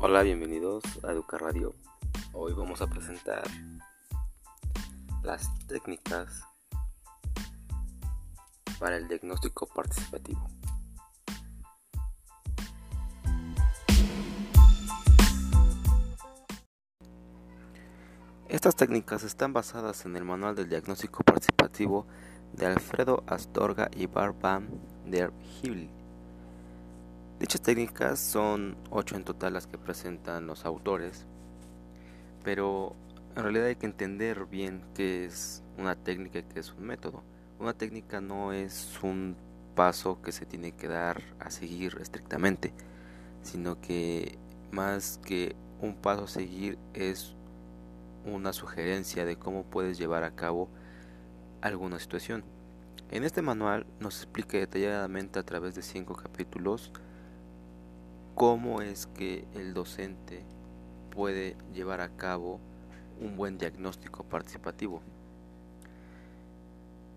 Hola, bienvenidos a Educa Radio. Hoy vamos a presentar las técnicas para el diagnóstico participativo. Estas técnicas están basadas en el Manual del Diagnóstico Participativo de Alfredo Astorga y Barban der Hill Dichas técnicas son ocho en total las que presentan los autores, pero en realidad hay que entender bien qué es una técnica y qué es un método. Una técnica no es un paso que se tiene que dar a seguir estrictamente, sino que más que un paso a seguir es una sugerencia de cómo puedes llevar a cabo alguna situación. En este manual nos explica detalladamente a través de cinco capítulos cómo es que el docente puede llevar a cabo un buen diagnóstico participativo.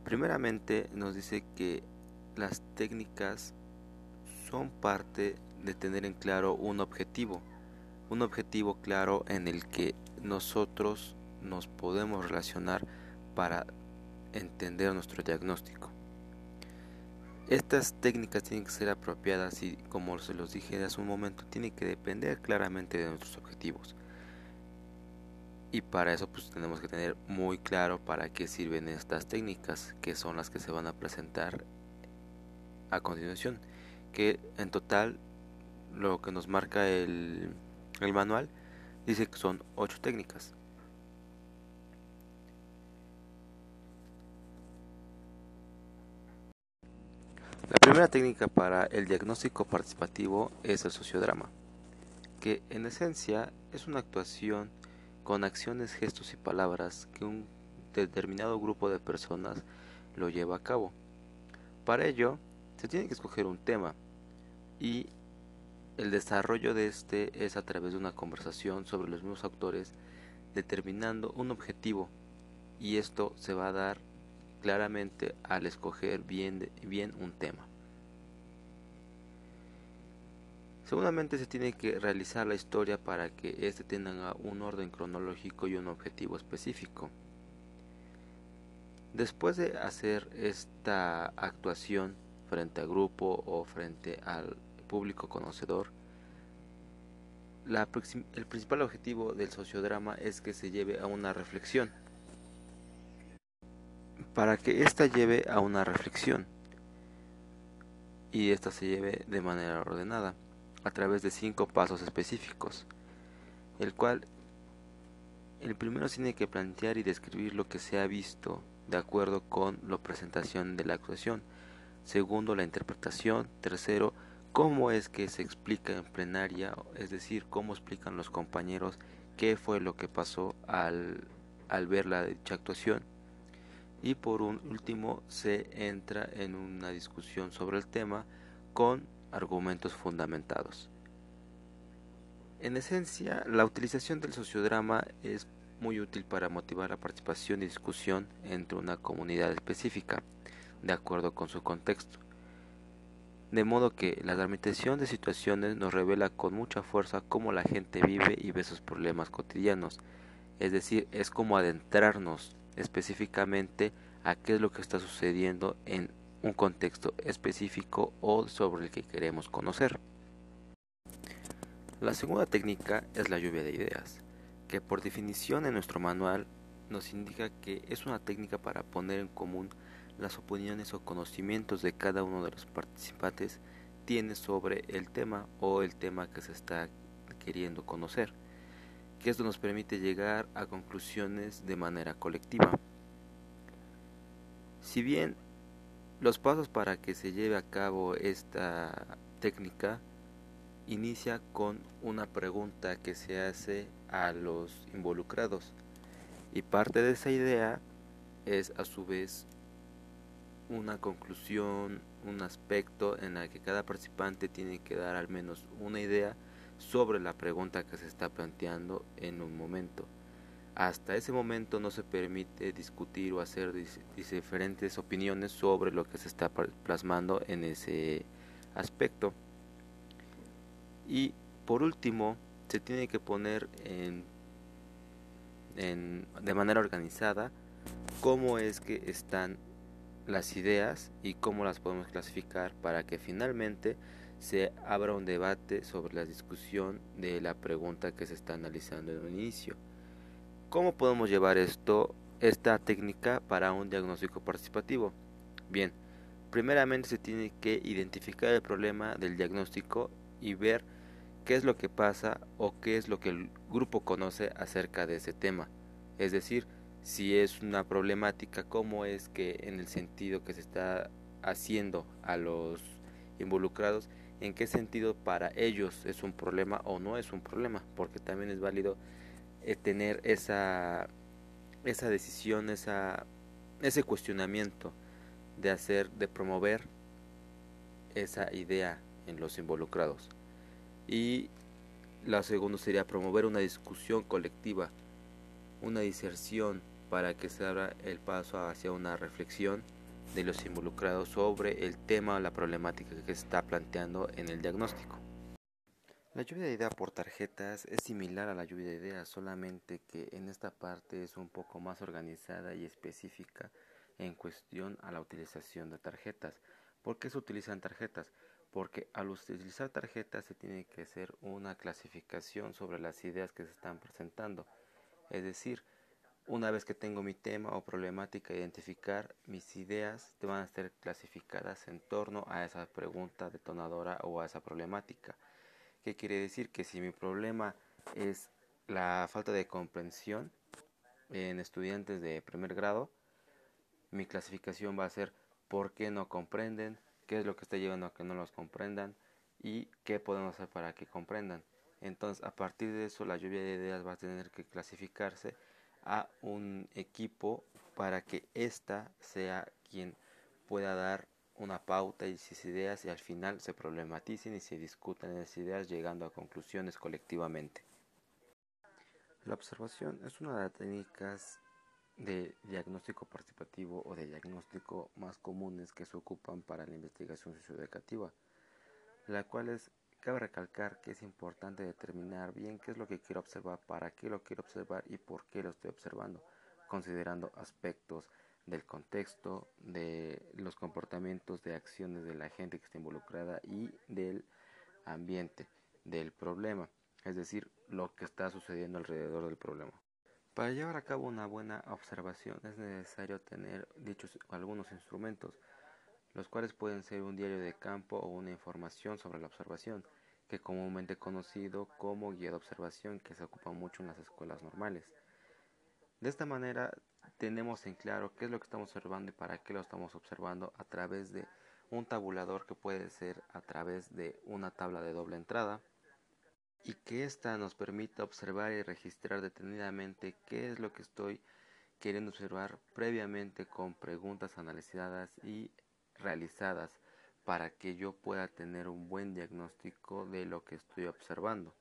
Primeramente nos dice que las técnicas son parte de tener en claro un objetivo, un objetivo claro en el que nosotros nos podemos relacionar para entender nuestro diagnóstico. Estas técnicas tienen que ser apropiadas y, como se los dije hace un momento, tienen que depender claramente de nuestros objetivos. Y para eso pues tenemos que tener muy claro para qué sirven estas técnicas, que son las que se van a presentar a continuación. Que en total lo que nos marca el, el manual dice que son ocho técnicas. Primera técnica para el diagnóstico participativo es el sociodrama, que en esencia es una actuación con acciones, gestos y palabras que un determinado grupo de personas lo lleva a cabo. Para ello, se tiene que escoger un tema y el desarrollo de este es a través de una conversación sobre los mismos autores determinando un objetivo y esto se va a dar claramente al escoger bien, bien un tema. Seguramente se tiene que realizar la historia para que éste tenga un orden cronológico y un objetivo específico. Después de hacer esta actuación frente al grupo o frente al público conocedor, el principal objetivo del sociodrama es que se lleve a una reflexión para que ésta lleve a una reflexión y ésta se lleve de manera ordenada a través de cinco pasos específicos, el cual el primero tiene que plantear y describir lo que se ha visto de acuerdo con la presentación de la actuación, segundo la interpretación, tercero cómo es que se explica en plenaria, es decir, cómo explican los compañeros qué fue lo que pasó al, al ver la dicha actuación, y por un último se entra en una discusión sobre el tema con argumentos fundamentados. En esencia, la utilización del sociodrama es muy útil para motivar la participación y discusión entre una comunidad específica, de acuerdo con su contexto. De modo que la dramatización de situaciones nos revela con mucha fuerza cómo la gente vive y ve sus problemas cotidianos, es decir, es como adentrarnos específicamente a qué es lo que está sucediendo en un contexto específico o sobre el que queremos conocer. La segunda técnica es la lluvia de ideas, que por definición en nuestro manual nos indica que es una técnica para poner en común las opiniones o conocimientos de cada uno de los participantes tiene sobre el tema o el tema que se está queriendo conocer que esto nos permite llegar a conclusiones de manera colectiva. Si bien los pasos para que se lleve a cabo esta técnica inicia con una pregunta que se hace a los involucrados y parte de esa idea es a su vez una conclusión, un aspecto en el que cada participante tiene que dar al menos una idea sobre la pregunta que se está planteando en un momento. Hasta ese momento no se permite discutir o hacer diferentes opiniones sobre lo que se está plasmando en ese aspecto. Y por último, se tiene que poner en, en, de manera organizada cómo es que están las ideas y cómo las podemos clasificar para que finalmente se abra un debate sobre la discusión de la pregunta que se está analizando en un inicio. ¿Cómo podemos llevar esto, esta técnica para un diagnóstico participativo? Bien, primeramente se tiene que identificar el problema del diagnóstico y ver qué es lo que pasa o qué es lo que el grupo conoce acerca de ese tema. Es decir, si es una problemática, cómo es que en el sentido que se está haciendo a los involucrados, en qué sentido para ellos es un problema o no es un problema, porque también es válido eh, tener esa, esa decisión, esa, ese cuestionamiento de hacer, de promover esa idea en los involucrados. Y la segunda sería promover una discusión colectiva, una diserción para que se abra el paso hacia una reflexión de los involucrados sobre el tema o la problemática que se está planteando en el diagnóstico. La lluvia de ideas por tarjetas es similar a la lluvia de ideas, solamente que en esta parte es un poco más organizada y específica en cuestión a la utilización de tarjetas. ¿Por qué se utilizan tarjetas? Porque al utilizar tarjetas se tiene que hacer una clasificación sobre las ideas que se están presentando. Es decir, una vez que tengo mi tema o problemática, identificar mis ideas van a ser clasificadas en torno a esa pregunta detonadora o a esa problemática. ¿Qué quiere decir? Que si mi problema es la falta de comprensión en estudiantes de primer grado, mi clasificación va a ser por qué no comprenden, qué es lo que está llevando a que no los comprendan y qué podemos hacer para que comprendan. Entonces, a partir de eso, la lluvia de ideas va a tener que clasificarse a un equipo para que ésta sea quien pueda dar una pauta y sus ideas y al final se problematicen y se discutan esas ideas llegando a conclusiones colectivamente. La observación es una de las técnicas de diagnóstico participativo o de diagnóstico más comunes que se ocupan para la investigación socioeducativa, la cual es Cabe recalcar que es importante determinar bien qué es lo que quiero observar, para qué lo quiero observar y por qué lo estoy observando, considerando aspectos del contexto, de los comportamientos de acciones de la gente que está involucrada y del ambiente del problema, es decir, lo que está sucediendo alrededor del problema. Para llevar a cabo una buena observación es necesario tener dichos algunos instrumentos los cuales pueden ser un diario de campo o una información sobre la observación, que comúnmente conocido como guía de observación que se ocupa mucho en las escuelas normales. De esta manera tenemos en claro qué es lo que estamos observando y para qué lo estamos observando a través de un tabulador que puede ser a través de una tabla de doble entrada y que ésta nos permita observar y registrar detenidamente qué es lo que estoy queriendo observar previamente con preguntas analizadas y realizadas para que yo pueda tener un buen diagnóstico de lo que estoy observando.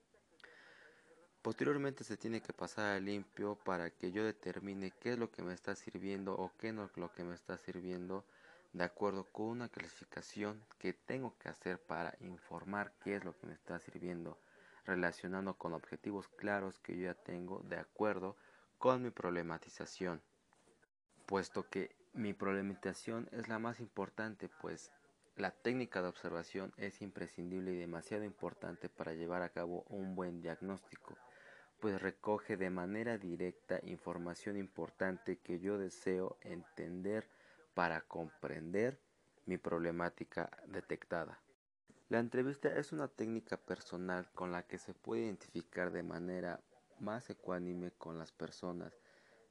Posteriormente se tiene que pasar a limpio para que yo determine qué es lo que me está sirviendo o qué no es lo que me está sirviendo de acuerdo con una clasificación que tengo que hacer para informar qué es lo que me está sirviendo relacionando con objetivos claros que yo ya tengo de acuerdo con mi problematización. Puesto que mi problematización es la más importante, pues la técnica de observación es imprescindible y demasiado importante para llevar a cabo un buen diagnóstico, pues recoge de manera directa información importante que yo deseo entender para comprender mi problemática detectada. La entrevista es una técnica personal con la que se puede identificar de manera más ecuánime con las personas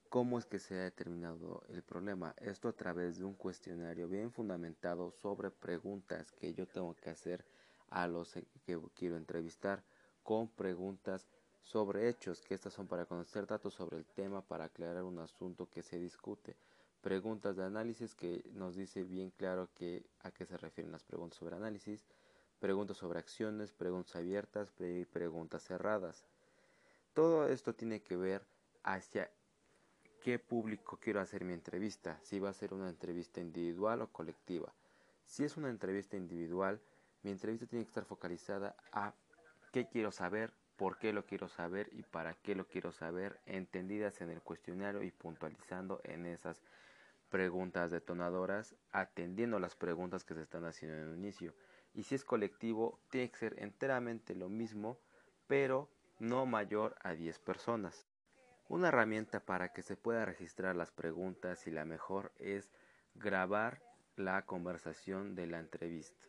¿Cómo es que se ha determinado el problema? Esto a través de un cuestionario bien fundamentado sobre preguntas que yo tengo que hacer a los que quiero entrevistar, con preguntas sobre hechos, que estas son para conocer datos sobre el tema, para aclarar un asunto que se discute. Preguntas de análisis que nos dice bien claro que, a qué se refieren las preguntas sobre análisis, preguntas sobre acciones, preguntas abiertas preguntas cerradas. Todo esto tiene que ver hacia qué público quiero hacer mi entrevista, si va a ser una entrevista individual o colectiva. Si es una entrevista individual, mi entrevista tiene que estar focalizada a qué quiero saber por qué lo quiero saber y para qué lo quiero saber, entendidas en el cuestionario y puntualizando en esas preguntas detonadoras, atendiendo las preguntas que se están haciendo en el inicio. Y si es colectivo, tiene que ser enteramente lo mismo, pero no mayor a 10 personas. Una herramienta para que se pueda registrar las preguntas y la mejor es grabar la conversación de la entrevista.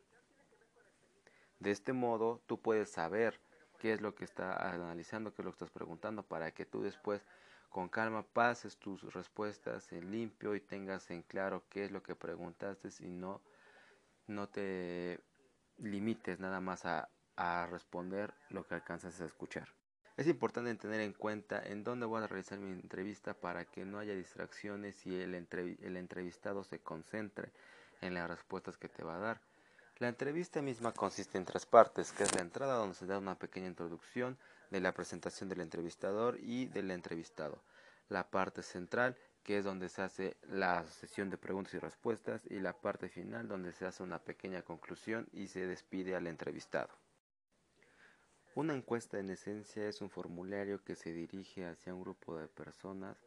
De este modo, tú puedes saber qué es lo que está analizando, qué es lo que estás preguntando, para que tú después con calma pases tus respuestas en limpio y tengas en claro qué es lo que preguntaste y no, no te limites nada más a, a responder lo que alcanzas a escuchar. Es importante tener en cuenta en dónde voy a realizar mi entrevista para que no haya distracciones y el, el entrevistado se concentre en las respuestas que te va a dar. La entrevista misma consiste en tres partes, que es la entrada donde se da una pequeña introducción de la presentación del entrevistador y del entrevistado. La parte central, que es donde se hace la sesión de preguntas y respuestas, y la parte final, donde se hace una pequeña conclusión y se despide al entrevistado. Una encuesta en esencia es un formulario que se dirige hacia un grupo de personas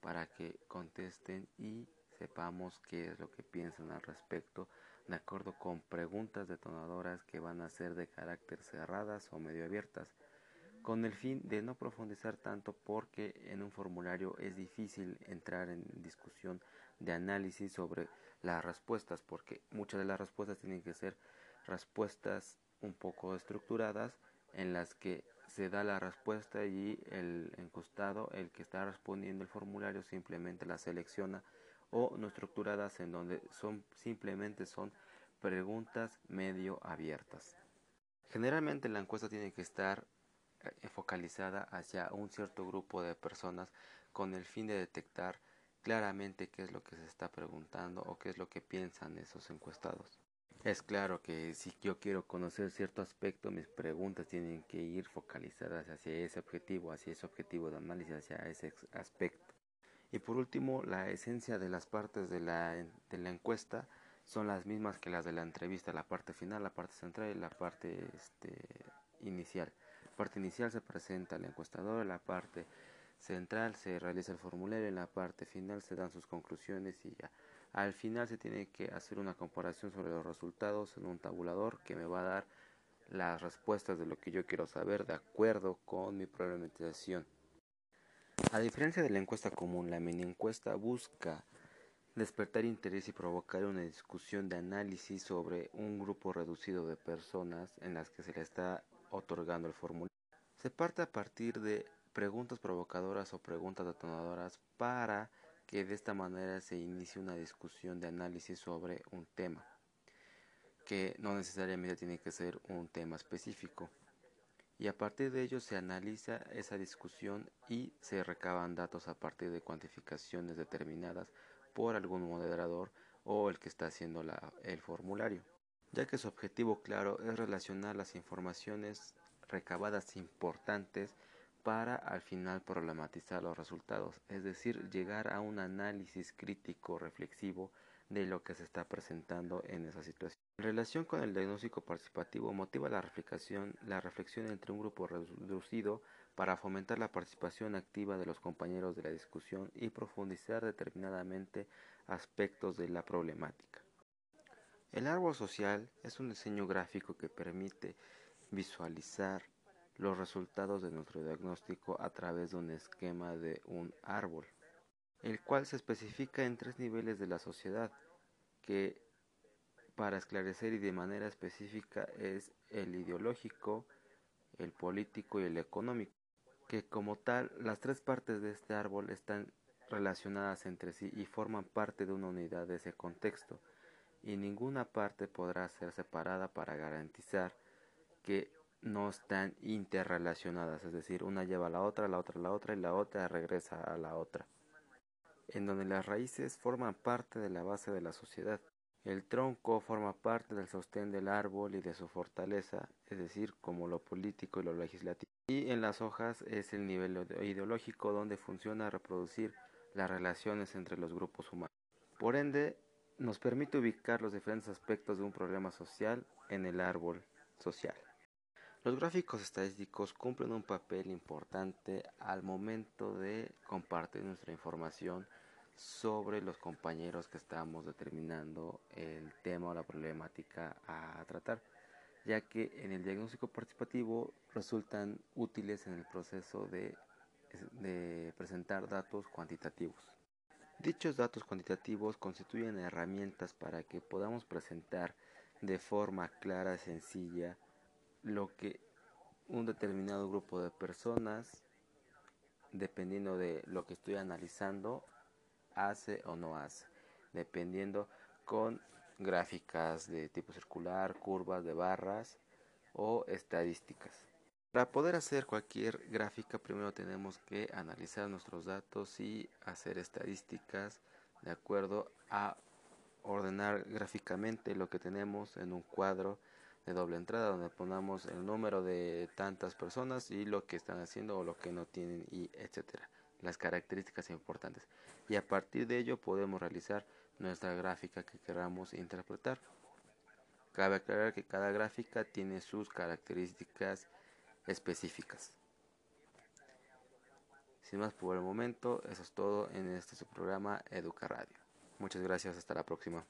para que contesten y sepamos qué es lo que piensan al respecto de acuerdo con preguntas detonadoras que van a ser de carácter cerradas o medio abiertas, con el fin de no profundizar tanto porque en un formulario es difícil entrar en discusión de análisis sobre las respuestas, porque muchas de las respuestas tienen que ser respuestas un poco estructuradas en las que se da la respuesta y el encostado, el que está respondiendo el formulario, simplemente la selecciona o no estructuradas en donde son simplemente son preguntas medio abiertas. Generalmente la encuesta tiene que estar eh, focalizada hacia un cierto grupo de personas con el fin de detectar claramente qué es lo que se está preguntando o qué es lo que piensan esos encuestados. Es claro que si yo quiero conocer cierto aspecto, mis preguntas tienen que ir focalizadas hacia ese objetivo, hacia ese objetivo de análisis, hacia ese aspecto. Y por último, la esencia de las partes de la, de la encuesta son las mismas que las de la entrevista, la parte final, la parte central y la parte este, inicial. La parte inicial se presenta al encuestador, la parte central se realiza el formulario, en la parte final se dan sus conclusiones y ya. Al final se tiene que hacer una comparación sobre los resultados en un tabulador que me va a dar las respuestas de lo que yo quiero saber de acuerdo con mi problematización. A diferencia de la encuesta común, la mini encuesta busca despertar interés y provocar una discusión de análisis sobre un grupo reducido de personas en las que se le está otorgando el formulario. Se parte a partir de preguntas provocadoras o preguntas detonadoras para que de esta manera se inicie una discusión de análisis sobre un tema, que no necesariamente tiene que ser un tema específico y a partir de ello se analiza esa discusión y se recaban datos a partir de cuantificaciones determinadas por algún moderador o el que está haciendo el formulario, ya que su objetivo claro es relacionar las informaciones recabadas importantes para al final problematizar los resultados, es decir, llegar a un análisis crítico reflexivo de lo que se está presentando en esa situación. En relación con el diagnóstico participativo, motiva la reflexión, la reflexión entre un grupo reducido para fomentar la participación activa de los compañeros de la discusión y profundizar determinadamente aspectos de la problemática. El árbol social es un diseño gráfico que permite visualizar los resultados de nuestro diagnóstico a través de un esquema de un árbol, el cual se especifica en tres niveles de la sociedad, que para esclarecer y de manera específica es el ideológico, el político y el económico, que como tal las tres partes de este árbol están relacionadas entre sí y forman parte de una unidad de ese contexto, y ninguna parte podrá ser separada para garantizar que no están interrelacionadas, es decir, una lleva a la otra, la otra a la otra y la otra regresa a la otra, en donde las raíces forman parte de la base de la sociedad el tronco forma parte del sostén del árbol y de su fortaleza, es decir, como lo político y lo legislativo. Y en las hojas es el nivel ideológico donde funciona reproducir las relaciones entre los grupos humanos. Por ende, nos permite ubicar los diferentes aspectos de un problema social en el árbol social. Los gráficos estadísticos cumplen un papel importante al momento de compartir nuestra información sobre los compañeros que estamos determinando el tema o la problemática a tratar, ya que en el diagnóstico participativo resultan útiles en el proceso de, presentar datos cuantitativos. Dichos datos cuantitativos constituyen herramientas para que podamos presentar de forma clara y sencilla lo que un determinado grupo de personas, dependiendo de lo que estoy analizando, hace o no hace, dependiendo con gráficas de tipo circular, curvas de barras o estadísticas. Para poder hacer cualquier gráfica primero tenemos que analizar nuestros datos y hacer estadísticas de acuerdo a ordenar gráficamente lo que tenemos en un cuadro de doble entrada donde ponemos el número de tantas personas y lo que están haciendo o lo que no tienen y etcétera las características importantes. Y a partir de ello podemos realizar nuestra gráfica que queramos interpretar. Cabe aclarar que cada gráfica tiene sus características específicas. Sin más por el momento eso es todo en este su programa Educa Radio. Muchas gracias hasta la próxima